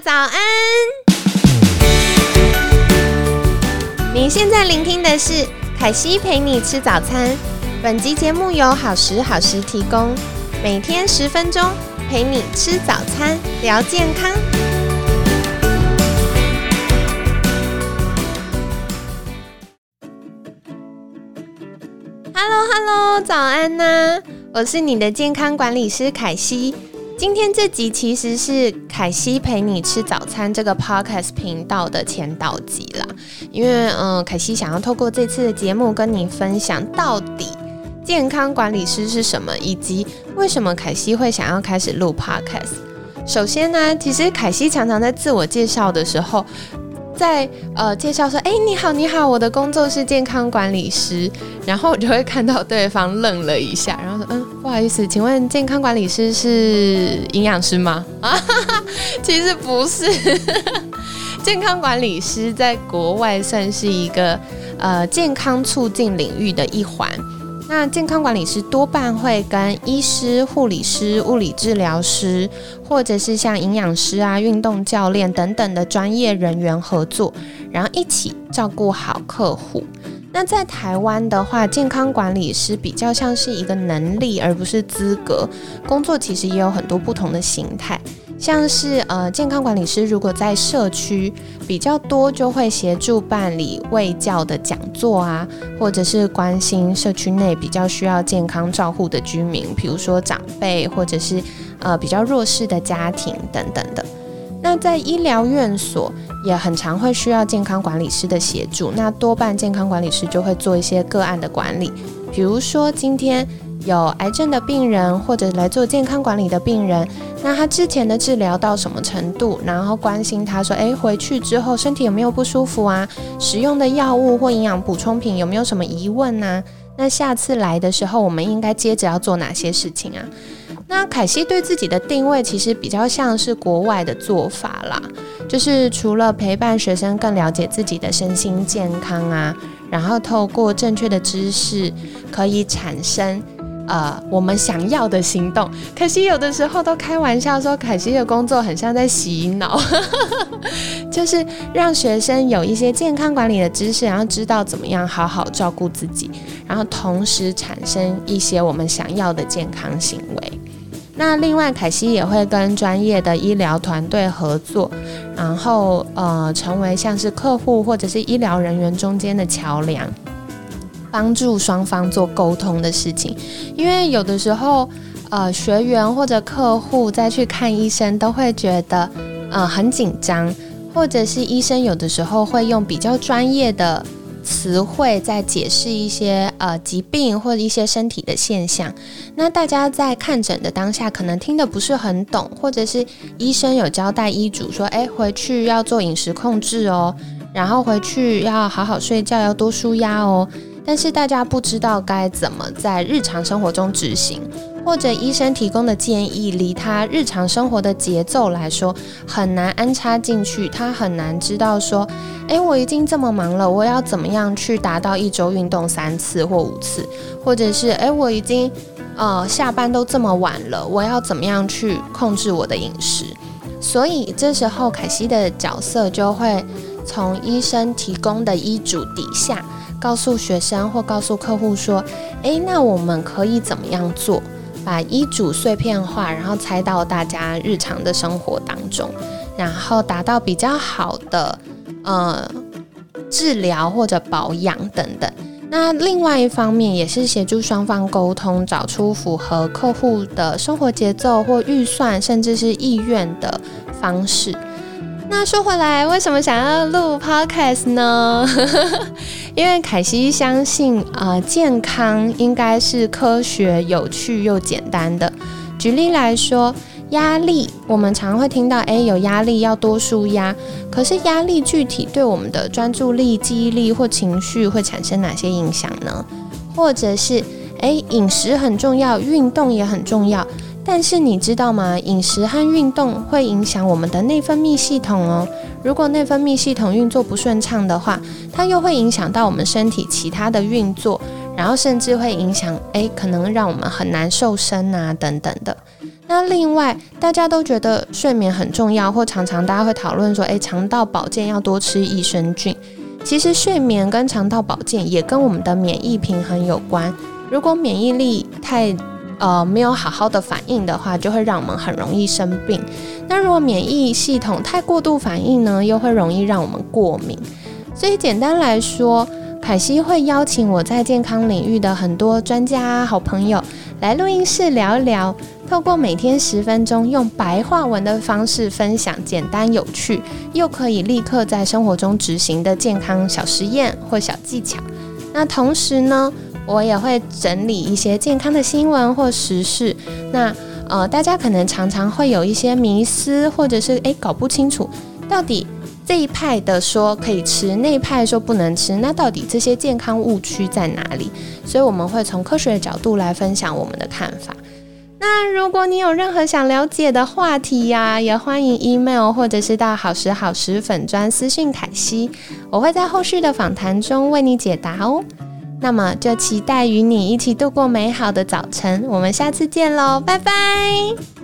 早安！你现在聆听的是凯西陪你吃早餐。本集节目由好时好食提供，每天十分钟陪你吃早餐，聊健康。Hello Hello，早安呐！我是你的健康管理师凯西。今天这集其实是凯西陪你吃早餐这个 podcast 频道的前导集啦，因为嗯，凯西想要透过这次的节目跟你分享到底健康管理师是什么，以及为什么凯西会想要开始录 podcast。首先呢，其实凯西常常在自我介绍的时候。在呃介绍说，哎，你好，你好，我的工作是健康管理师，然后我就会看到对方愣了一下，然后说，嗯，不好意思，请问健康管理师是营养师吗？啊，其实不是，健康管理师在国外算是一个呃健康促进领域的一环。那健康管理师多半会跟医师、护理师、物理治疗师，或者是像营养师啊、运动教练等等的专业人员合作，然后一起照顾好客户。那在台湾的话，健康管理师比较像是一个能力，而不是资格。工作其实也有很多不同的形态。像是呃，健康管理师如果在社区比较多，就会协助办理卫教的讲座啊，或者是关心社区内比较需要健康照护的居民，比如说长辈或者是呃比较弱势的家庭等等的。那在医疗院所也很常会需要健康管理师的协助，那多半健康管理师就会做一些个案的管理，比如说今天。有癌症的病人或者来做健康管理的病人，那他之前的治疗到什么程度？然后关心他说：“诶，回去之后身体有没有不舒服啊？使用的药物或营养补充品有没有什么疑问呢？那下次来的时候，我们应该接着要做哪些事情啊？”那凯西对自己的定位其实比较像是国外的做法啦，就是除了陪伴学生更了解自己的身心健康啊，然后透过正确的知识可以产生。呃，我们想要的行动，可惜有的时候都开玩笑说，凯西的工作很像在洗脑，就是让学生有一些健康管理的知识，然后知道怎么样好好照顾自己，然后同时产生一些我们想要的健康行为。那另外，凯西也会跟专业的医疗团队合作，然后呃，成为像是客户或者是医疗人员中间的桥梁。帮助双方做沟通的事情，因为有的时候，呃，学员或者客户再去看医生，都会觉得，呃，很紧张，或者是医生有的时候会用比较专业的词汇在解释一些呃疾病或者一些身体的现象。那大家在看诊的当下，可能听得不是很懂，或者是医生有交代医嘱说，哎，回去要做饮食控制哦，然后回去要好好睡觉，要多舒压哦。但是大家不知道该怎么在日常生活中执行，或者医生提供的建议离他日常生活的节奏来说很难安插进去，他很难知道说，诶，我已经这么忙了，我要怎么样去达到一周运动三次或五次，或者是诶，我已经呃下班都这么晚了，我要怎么样去控制我的饮食？所以这时候凯西的角色就会从医生提供的医嘱底下。告诉学生或告诉客户说：“诶，那我们可以怎么样做？把医嘱碎片化，然后猜到大家日常的生活当中，然后达到比较好的呃治疗或者保养等等。那另外一方面也是协助双方沟通，找出符合客户的生活节奏或预算，甚至是意愿的方式。”那说回来，为什么想要录 podcast 呢？因为凯西相信啊，健康应该是科学、有趣又简单的。举例来说，压力，我们常会听到，诶，有压力要多舒压。可是压力具体对我们的专注力、记忆力或情绪会产生哪些影响呢？或者是，诶，饮食很重要，运动也很重要。但是你知道吗？饮食和运动会影响我们的内分泌系统哦。如果内分泌系统运作不顺畅的话，它又会影响到我们身体其他的运作，然后甚至会影响，诶，可能让我们很难瘦身啊等等的。那另外，大家都觉得睡眠很重要，或常常大家会讨论说，诶，肠道保健要多吃益生菌。其实睡眠跟肠道保健也跟我们的免疫平衡有关。如果免疫力太呃没有好好的反应的话，就会让我们很容易生病。那如果免疫系统太过度反应呢，又会容易让我们过敏。所以简单来说，凯西会邀请我在健康领域的很多专家、好朋友来录音室聊一聊，透过每天十分钟用白话文的方式分享简单有趣，又可以立刻在生活中执行的健康小实验或小技巧。那同时呢，我也会整理一些健康的新闻或时事。那呃，大家可能常常会有一些迷思，或者是诶搞不清楚到底。这一派的说可以吃，那一派说不能吃，那到底这些健康误区在哪里？所以我们会从科学的角度来分享我们的看法。那如果你有任何想了解的话题呀，也欢迎 email 或者是到好时好时粉专私讯凯西，我会在后续的访谈中为你解答哦。那么就期待与你一起度过美好的早晨，我们下次见喽，拜拜。